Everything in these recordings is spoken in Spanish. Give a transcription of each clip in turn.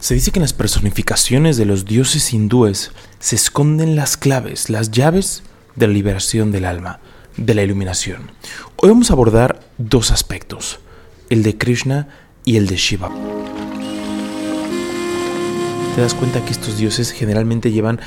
Se dice que en las personificaciones de los dioses hindúes se esconden las claves, las llaves de la liberación del alma, de la iluminación. Hoy vamos a abordar dos aspectos, el de Krishna y el de Shiva. Te das cuenta que estos dioses generalmente llevan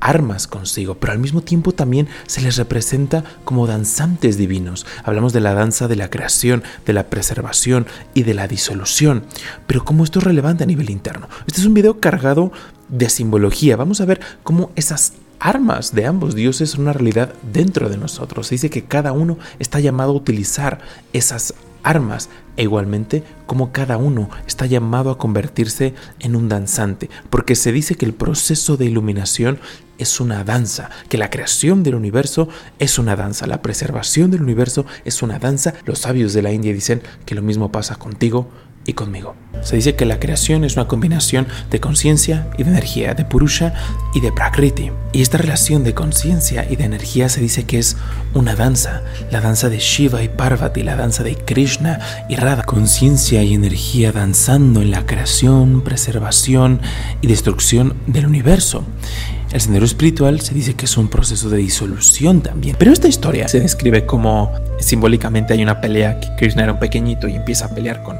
armas consigo, pero al mismo tiempo también se les representa como danzantes divinos. Hablamos de la danza de la creación, de la preservación y de la disolución. Pero cómo esto es relevante a nivel interno. Este es un video cargado de simbología. Vamos a ver cómo esas armas de ambos dioses son una realidad dentro de nosotros. Se dice que cada uno está llamado a utilizar esas armas e igualmente como cada uno está llamado a convertirse en un danzante, porque se dice que el proceso de iluminación es una danza, que la creación del universo es una danza, la preservación del universo es una danza. Los sabios de la India dicen que lo mismo pasa contigo, y conmigo. Se dice que la creación es una combinación de conciencia y de energía, de Purusha y de Prakriti. Y esta relación de conciencia y de energía se dice que es una danza, la danza de Shiva y Parvati, la danza de Krishna y Radha. Conciencia y energía danzando en la creación, preservación y destrucción del universo. El sendero espiritual se dice que es un proceso de disolución también. Pero esta historia se describe como simbólicamente hay una pelea que Krishna era un pequeñito y empieza a pelear con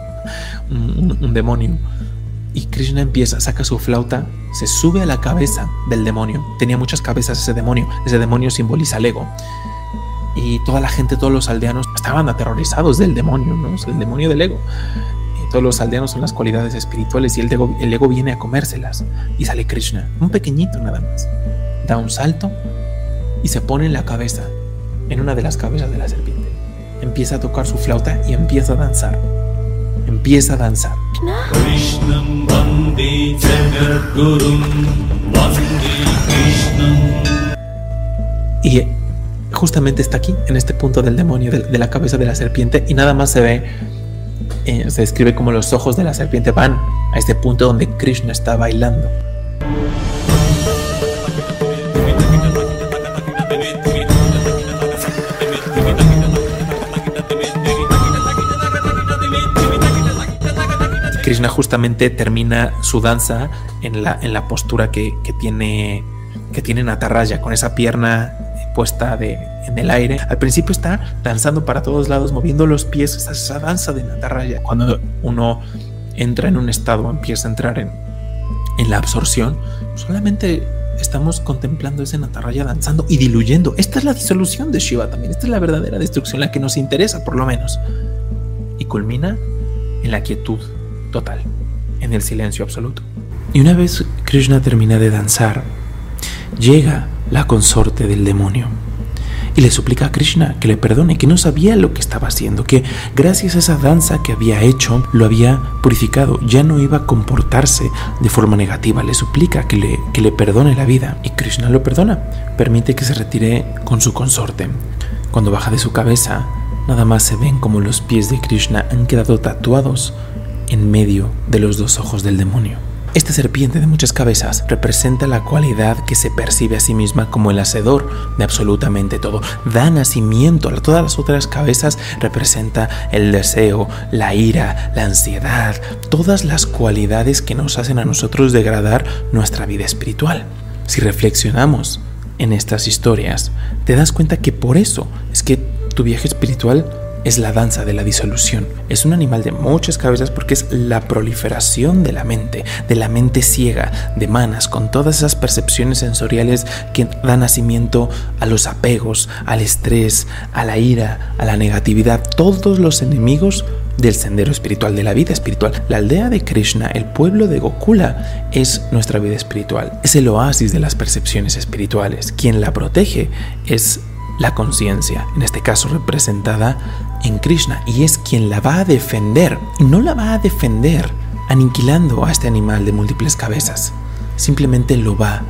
un, demonio. Y Krishna empieza, saca su flauta, se sube a la cabeza del demonio. Tenía muchas cabezas ese demonio. Ese demonio simboliza el ego. Y toda la gente, todos los aldeanos estaban aterrorizados del demonio, ¿no? el demonio del ego. Todos los aldeanos son las cualidades espirituales y el ego, el ego viene a comérselas. Y sale Krishna, un pequeñito nada más. Da un salto y se pone en la cabeza, en una de las cabezas de la serpiente. Empieza a tocar su flauta y empieza a danzar empieza a danzar. Y justamente está aquí, en este punto del demonio, de, la cabeza de la serpiente, y nada más se ve, eh, se describe como los ojos de la serpiente van a este punto donde Krishna está bailando. Krishna justamente termina su danza en la, en la postura que, tiene que tiene Nataraya, con esa pierna puesta de, en el aire. Al principio está danzando para todos lados, moviendo los pies, esa, esa danza de Nataraya. Cuando uno entra en un estado, empieza a entrar en, en la absorción, solamente estamos contemplando ese Nataraya danzando y diluyendo. Esta es la disolución de Shiva también, esta es la verdadera destrucción, la que nos interesa por lo menos. Y culmina en la quietud total, en el silencio absoluto. Y una vez Krishna termina de danzar, llega la consorte del demonio y le suplica a Krishna que le perdone, que no sabía lo que estaba haciendo, que gracias a esa danza que había hecho lo había purificado, ya no iba a comportarse de forma negativa, le suplica que le, que le perdone la vida y Krishna lo perdona, permite que se retire con su consorte. Cuando baja de su cabeza, nada más se ven como los pies de Krishna han quedado tatuados en medio de los dos ojos del demonio. Esta serpiente de muchas cabezas representa la cualidad que se percibe a sí misma como el hacedor de absolutamente todo. Da nacimiento a todas las otras cabezas, representa el deseo, la ira, la ansiedad, todas las cualidades que nos hacen a nosotros degradar nuestra vida espiritual. Si reflexionamos en estas historias, te das cuenta que por eso es que tu viaje espiritual es la danza de la disolución. Es un animal de muchas cabezas porque es la proliferación de la mente, de la mente ciega, de manas, con todas esas percepciones sensoriales que dan nacimiento a los apegos, al estrés, a la ira, a la negatividad, todos los enemigos del sendero espiritual, de la vida espiritual. La aldea de Krishna, el pueblo de Gokula, es nuestra vida espiritual. Es el oasis de las percepciones espirituales. Quien la protege es la conciencia, en este caso representada en Krishna, y es quien la va a defender. Y no la va a defender aniquilando a este animal de múltiples cabezas, simplemente lo va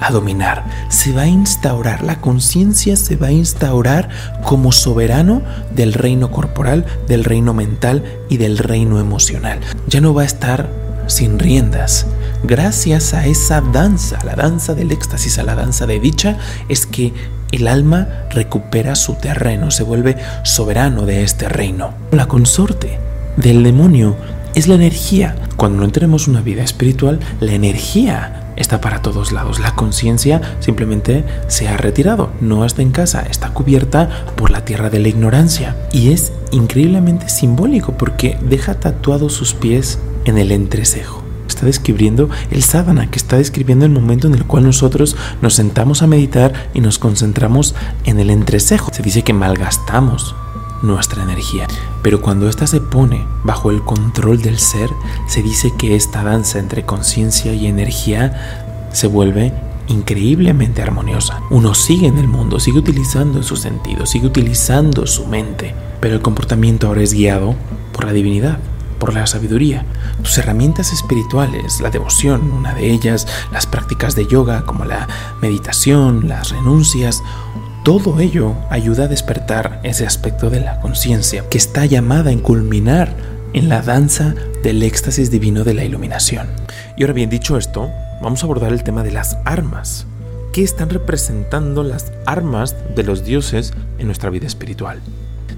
a dominar, se va a instaurar, la conciencia se va a instaurar como soberano del reino corporal, del reino mental y del reino emocional. Ya no va a estar sin riendas. Gracias a esa danza, la danza del éxtasis, a la danza de dicha, es que el alma recupera su terreno, se vuelve soberano de este reino. La consorte del demonio es la energía. Cuando no tenemos una vida espiritual, la energía está para todos lados. La conciencia simplemente se ha retirado, no está en casa, está cubierta por la tierra de la ignorancia. Y es increíblemente simbólico porque deja tatuados sus pies en el entrecejo. Describiendo el sadhana, que está describiendo el momento en el cual nosotros nos sentamos a meditar y nos concentramos en el entrecejo. Se dice que malgastamos nuestra energía. Pero cuando ésta se pone bajo el control del ser, se dice que esta danza entre conciencia y energía se vuelve increíblemente armoniosa. Uno sigue en el mundo, sigue utilizando sus sentidos, sigue utilizando su mente, pero el comportamiento ahora es guiado por la divinidad, por la sabiduría. Tus herramientas espirituales, la devoción, una de ellas, las prácticas de yoga como la meditación, las renuncias, todo ello ayuda a despertar ese aspecto de la conciencia que está llamada a culminar en la danza del éxtasis divino de la iluminación. Y ahora bien, dicho esto, vamos a abordar el tema de las armas. ¿Qué están representando las armas de los dioses en nuestra vida espiritual?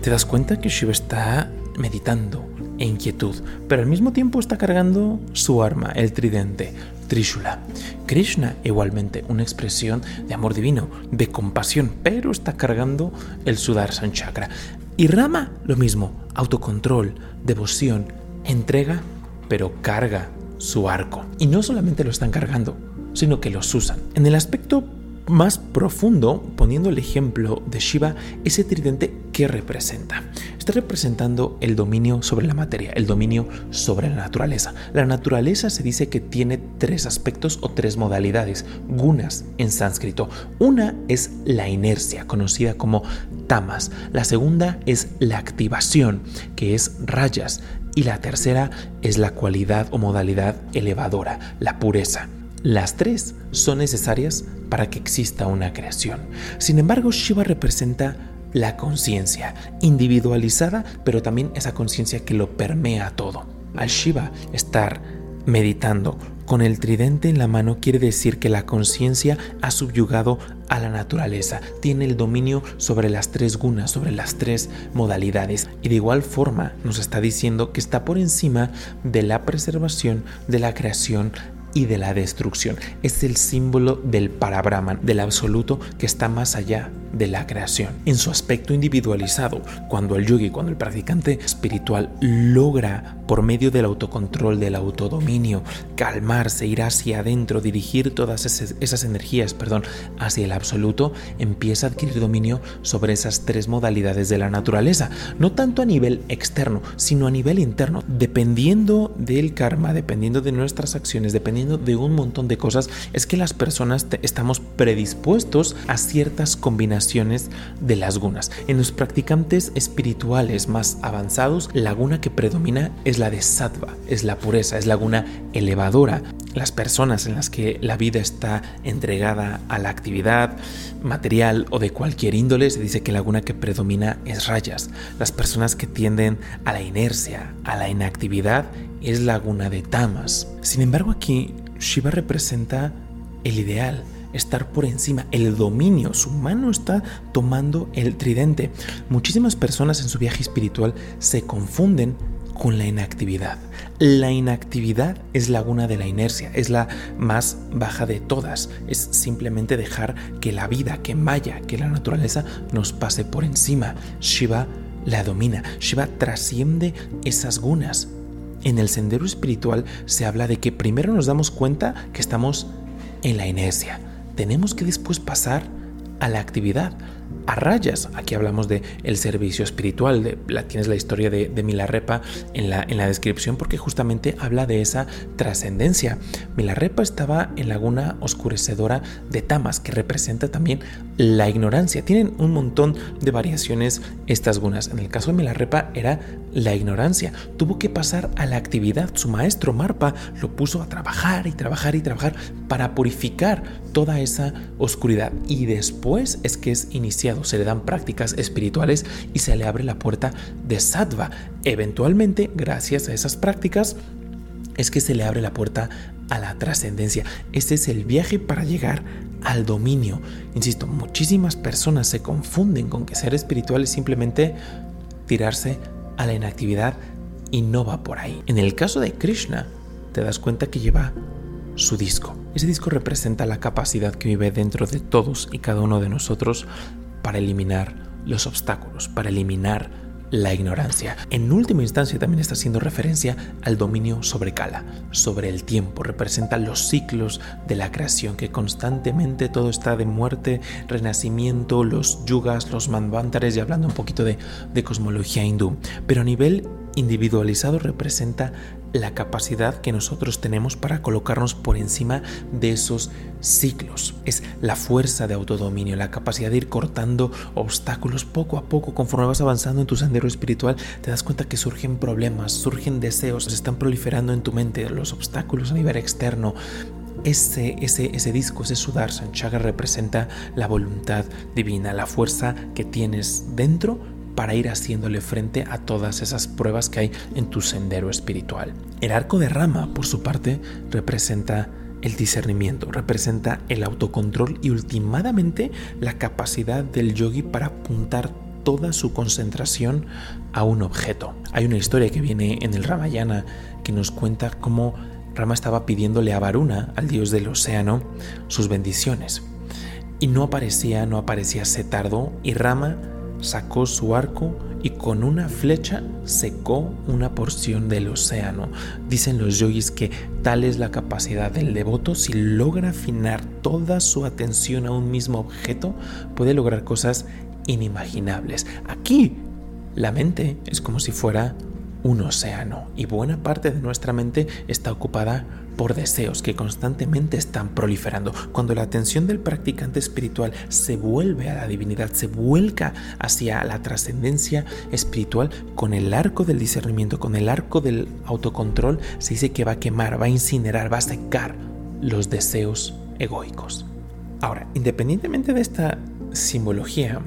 Te das cuenta que Shiva está meditando en inquietud, pero al mismo tiempo está cargando su arma, el tridente, Trishula. Krishna igualmente una expresión de amor divino, de compasión, pero está cargando el Sudarshan Chakra. Y Rama lo mismo, autocontrol, devoción, entrega, pero carga su arco. Y no solamente lo están cargando, sino que los usan. En el aspecto más profundo, poniendo el ejemplo de Shiva, ese tridente que representa. Está representando el dominio sobre la materia, el dominio sobre la naturaleza. La naturaleza se dice que tiene tres aspectos o tres modalidades, gunas en sánscrito. Una es la inercia, conocida como tamas. La segunda es la activación, que es rayas. Y la tercera es la cualidad o modalidad elevadora, la pureza. Las tres son necesarias para que exista una creación. Sin embargo, Shiva representa la conciencia, individualizada, pero también esa conciencia que lo permea todo. Al Shiva estar meditando con el tridente en la mano quiere decir que la conciencia ha subyugado a la naturaleza, tiene el dominio sobre las tres gunas, sobre las tres modalidades y de igual forma nos está diciendo que está por encima de la preservación, de la creación y de la destrucción. Es el símbolo del Parabrahman, del absoluto que está más allá de la creación. En su aspecto individualizado, cuando el yogi, cuando el practicante espiritual logra por medio del autocontrol, del autodominio, calmarse, ir hacia adentro, dirigir todas esas, energías, perdón, hacia el absoluto, empieza a adquirir dominio sobre esas tres modalidades de la naturaleza, no tanto a nivel externo, sino a nivel interno, dependiendo del karma, dependiendo de nuestras acciones, dependiendo de un montón de cosas, es que las personas estamos predispuestos a ciertas combinaciones de las gunas. En los practicantes espirituales más avanzados, la guna que predomina es la de sattva, es la pureza, es la guna elevadora. Las personas en las que la vida está entregada a la actividad material o de cualquier índole, se dice que la guna que predomina es rayas. Las personas que tienden a la inercia, a la inactividad, es la guna de tamas. Sin embargo, aquí Shiva representa el ideal, estar por encima, el dominio. Su mano está tomando el tridente. Muchísimas personas en su viaje espiritual se confunden con la inactividad. La inactividad es la laguna de la inercia, es la más baja de todas. Es simplemente dejar que la vida, que Maya, que la naturaleza nos pase por encima. Shiva la domina, Shiva trasciende esas gunas. En el sendero espiritual se habla de que primero nos damos cuenta que estamos en la inercia. Tenemos que después pasar a la actividad a rayas. Aquí hablamos de el servicio espiritual, de, la, tienes la historia de, Milarepa en la, en la descripción porque justamente habla de esa trascendencia. Milarepa estaba en laguna oscurecedora de Tamas, que representa también la ignorancia. Tienen un montón de variaciones estas gunas. En el caso de Milarepa era la ignorancia. Tuvo que pasar a la actividad. Su maestro Marpa lo puso a trabajar y trabajar y trabajar para purificar toda esa oscuridad. Y después es que es iniciado se le dan prácticas espirituales y se le abre la puerta de sattva. Eventualmente, gracias a esas prácticas, es que se le abre la puerta a la trascendencia. Este es el viaje para llegar al dominio. Insisto, muchísimas personas se confunden con que ser espiritual es simplemente tirarse a la inactividad y no va por ahí. En el caso de Krishna, te das cuenta que lleva su disco. Ese disco representa la capacidad que vive dentro de todos y cada uno de nosotros para eliminar los obstáculos, para eliminar la ignorancia. En última instancia también está haciendo referencia al dominio sobre Kala, sobre el tiempo, representa los ciclos de la creación, que constantemente todo está de muerte, renacimiento, los yugas, los manvantares y hablando un poquito de, de cosmología hindú. Pero a nivel individualizado representa la capacidad que nosotros tenemos para colocarnos por encima de esos ciclos. Es la fuerza de autodominio, la capacidad de ir cortando obstáculos poco a poco conforme vas avanzando en tu sendero espiritual. Te das cuenta que surgen problemas, surgen deseos, se están proliferando en tu mente los obstáculos a nivel externo, ese, ese, ese, disco, ese Sudarshan Chakra representa la voluntad divina, la fuerza que tienes dentro para ir haciéndole frente a todas esas pruebas que hay en tu sendero espiritual. El arco de rama, por su parte, representa el discernimiento, representa el autocontrol y últimamente la capacidad del yogi para apuntar toda su concentración a un objeto. Hay una historia que viene en el Ramayana que nos cuenta cómo Rama estaba pidiéndole a Varuna, al dios del océano, sus bendiciones. Y no aparecía, no aparecía Setardo, y Rama sacó su arco y con una flecha secó una porción del océano. Dicen los yogis que tal es la capacidad del devoto, si logra afinar toda su atención a un mismo objeto, puede lograr cosas inimaginables. Aquí, la mente es como si fuera un océano y buena parte de nuestra mente está ocupada por deseos que constantemente están proliferando. Cuando la atención del practicante espiritual se vuelve a la divinidad, se vuelca hacia la trascendencia espiritual con el arco del discernimiento, con el arco del autocontrol, se dice que va a quemar, va a incinerar, va a secar los deseos egoicos. Ahora, independientemente de esta simbología,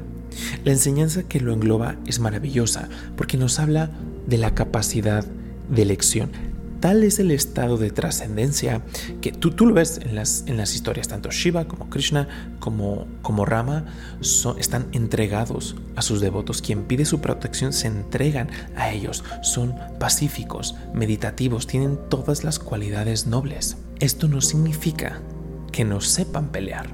la enseñanza que lo engloba es maravillosa porque nos habla de la capacidad de elección. Tal es el estado de trascendencia que tú, tú lo ves en las, en las historias, tanto Shiva como Krishna como, como Rama están entregados a sus devotos. Quien pide su protección se entregan a ellos. Son pacíficos, meditativos, tienen todas las cualidades nobles. Esto no significa que no sepan pelear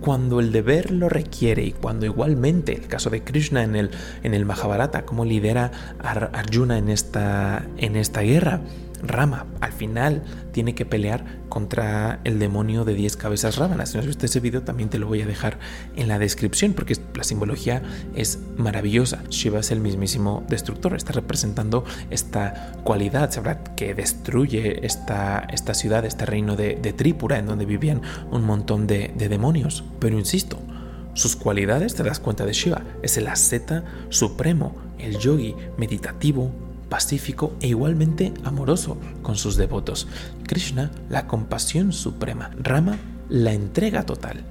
cuando el deber lo requiere y cuando igualmente, el caso de Krishna en el, en el Mahabharata, como lidera a Arjuna en esta, en esta guerra, Rama al final tiene que pelear contra el demonio de 10 cabezas rábanas. Si no has visto ese video también te lo voy a dejar en la descripción porque la simbología es maravillosa. Shiva es el mismísimo destructor, está representando esta cualidad, sabrá que destruye esta, esta ciudad, este reino de, de Trípura en donde vivían un montón de, de demonios. Pero insisto, sus cualidades te das cuenta de Shiva, es el asceta supremo, el yogi meditativo, pacífico e igualmente amoroso con sus devotos. Krishna, la compasión suprema. Rama, la entrega total.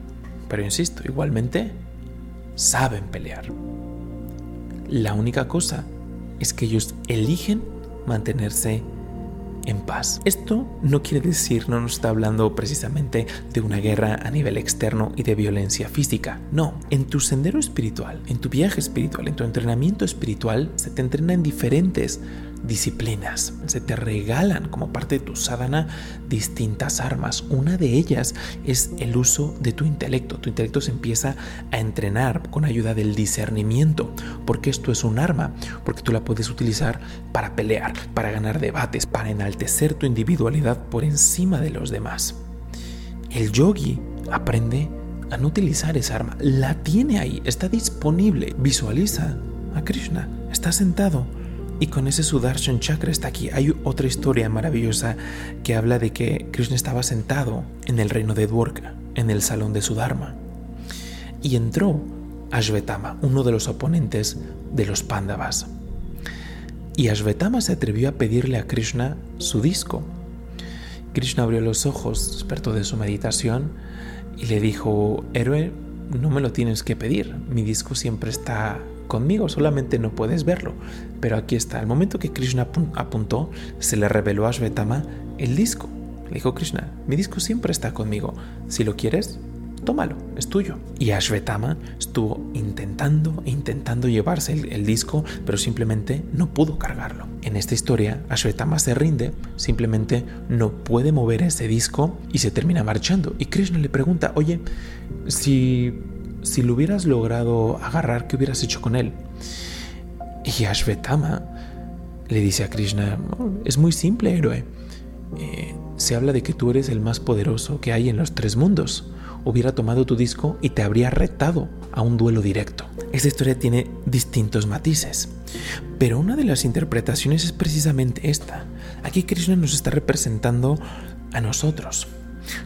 Pero insisto, igualmente saben pelear. La única cosa es que ellos eligen mantenerse en paz. Esto no quiere decir, no nos está hablando precisamente de una guerra a nivel externo y de violencia física. No, en tu sendero espiritual, en tu viaje espiritual, en tu entrenamiento espiritual, se te entrena en diferentes disciplinas. Se te regalan como parte de tu sadhana distintas armas. Una de ellas es el uso de tu intelecto. Tu intelecto se empieza a entrenar con ayuda del discernimiento, porque esto es un arma, porque tú la puedes utilizar para pelear, para ganar debates, para enaltecer tu individualidad por encima de los demás. El yogi aprende a no utilizar esa arma. La tiene ahí, está disponible. Visualiza a Krishna. Está sentado y con ese Sudarshan Chakra está aquí. Hay otra historia maravillosa que habla de que Krishna estaba sentado en el reino de Dwarka, en el salón de Sudharma. Y entró Ashvetama, uno de los oponentes de los Pandavas. Y Ashvetama se atrevió a pedirle a Krishna su disco. Krishna abrió los ojos, despertó de su meditación y le dijo, héroe, no me lo tienes que pedir, mi disco siempre está conmigo, solamente no puedes verlo. Pero aquí está, al momento que Krishna apuntó, se le reveló a Shvetama el disco. Le dijo Krishna, mi disco siempre está conmigo. Si lo quieres, tómalo, es tuyo. Y Ashvetama estuvo intentando intentando llevarse el, disco, pero simplemente no pudo cargarlo. En esta historia, Ashvetama se rinde, simplemente no puede mover ese disco y se termina marchando. Y Krishna le pregunta, oye, si, si lo hubieras logrado agarrar, ¿qué hubieras hecho con él? Y Ashvetama le dice a Krishna, es muy simple, héroe. Eh, se habla de que tú eres el más poderoso que hay en los tres mundos. Hubiera tomado tu disco y te habría retado a un duelo directo. Esta historia tiene distintos matices, pero una de las interpretaciones es precisamente esta. Aquí Krishna nos está representando a nosotros,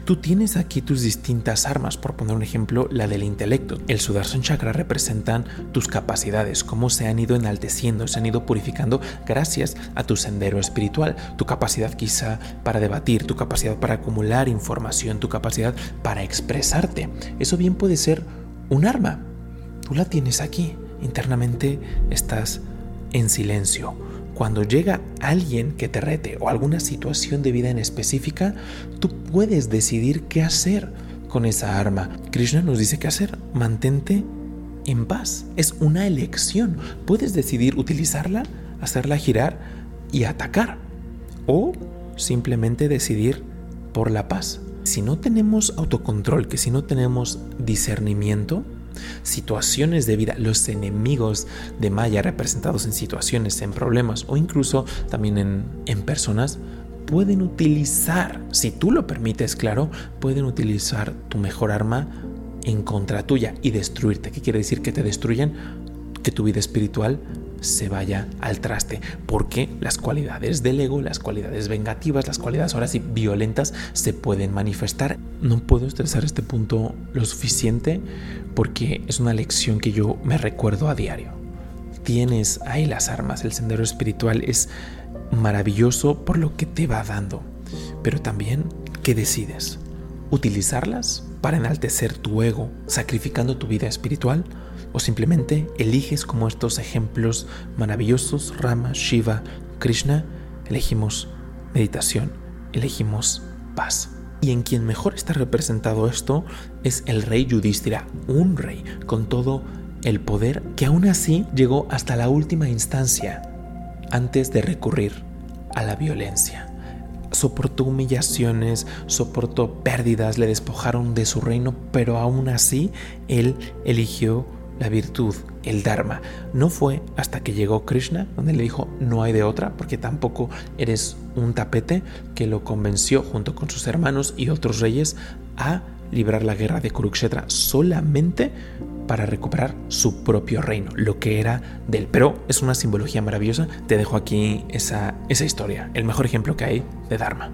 Tú tienes aquí tus distintas armas, por poner un ejemplo, la del intelecto. El Sudarshan Chakra representan tus capacidades, cómo se han ido enalteciendo, se han ido purificando gracias a tu sendero espiritual, tu capacidad quizá para debatir, tu capacidad para acumular información, tu capacidad para expresarte. Eso bien puede ser un arma. Tú la tienes aquí. Internamente estás en silencio cuando llega alguien que te rete o alguna situación de vida en específica, tú puedes decidir qué hacer con esa arma. Krishna nos dice qué hacer. Mantente en paz. Es una elección. Puedes decidir utilizarla, hacerla girar y atacar. O simplemente decidir por la paz. Si no tenemos autocontrol, que si no tenemos discernimiento, situaciones de vida, los enemigos de Maya representados en situaciones, en problemas o incluso también en, en personas, pueden utilizar, si tú lo permites, claro, pueden utilizar tu mejor arma en contra tuya y destruirte. ¿Qué quiere decir que te destruyan? Que tu vida espiritual se vaya al traste, porque las cualidades del ego, las cualidades vengativas, las cualidades ahora sí violentas se pueden manifestar. No puedo estresar este punto lo suficiente porque es una lección que yo me recuerdo a diario. Tienes ahí las armas, el sendero espiritual es maravilloso por lo que te va dando, pero también ¿qué decides? ¿Utilizarlas para enaltecer tu ego, sacrificando tu vida espiritual? O simplemente eliges como estos ejemplos maravillosos, Rama, Shiva, Krishna, elegimos meditación, elegimos paz. Y en quien mejor está representado esto es el rey Yudhishthira, un rey con todo el poder que aún así llegó hasta la última instancia antes de recurrir a la violencia. Soportó humillaciones, soportó pérdidas, le despojaron de su reino, pero aún así él eligió la virtud, el Dharma. No fue hasta que llegó Krishna, donde le dijo no hay de otra, porque tampoco eres un tapete, que lo convenció junto con sus hermanos y otros reyes a librar la guerra de Kurukshetra solamente para recuperar su propio reino, lo que era del. Pero es una simbología maravillosa. Te dejo aquí esa, esa historia, el mejor ejemplo que hay de Dharma.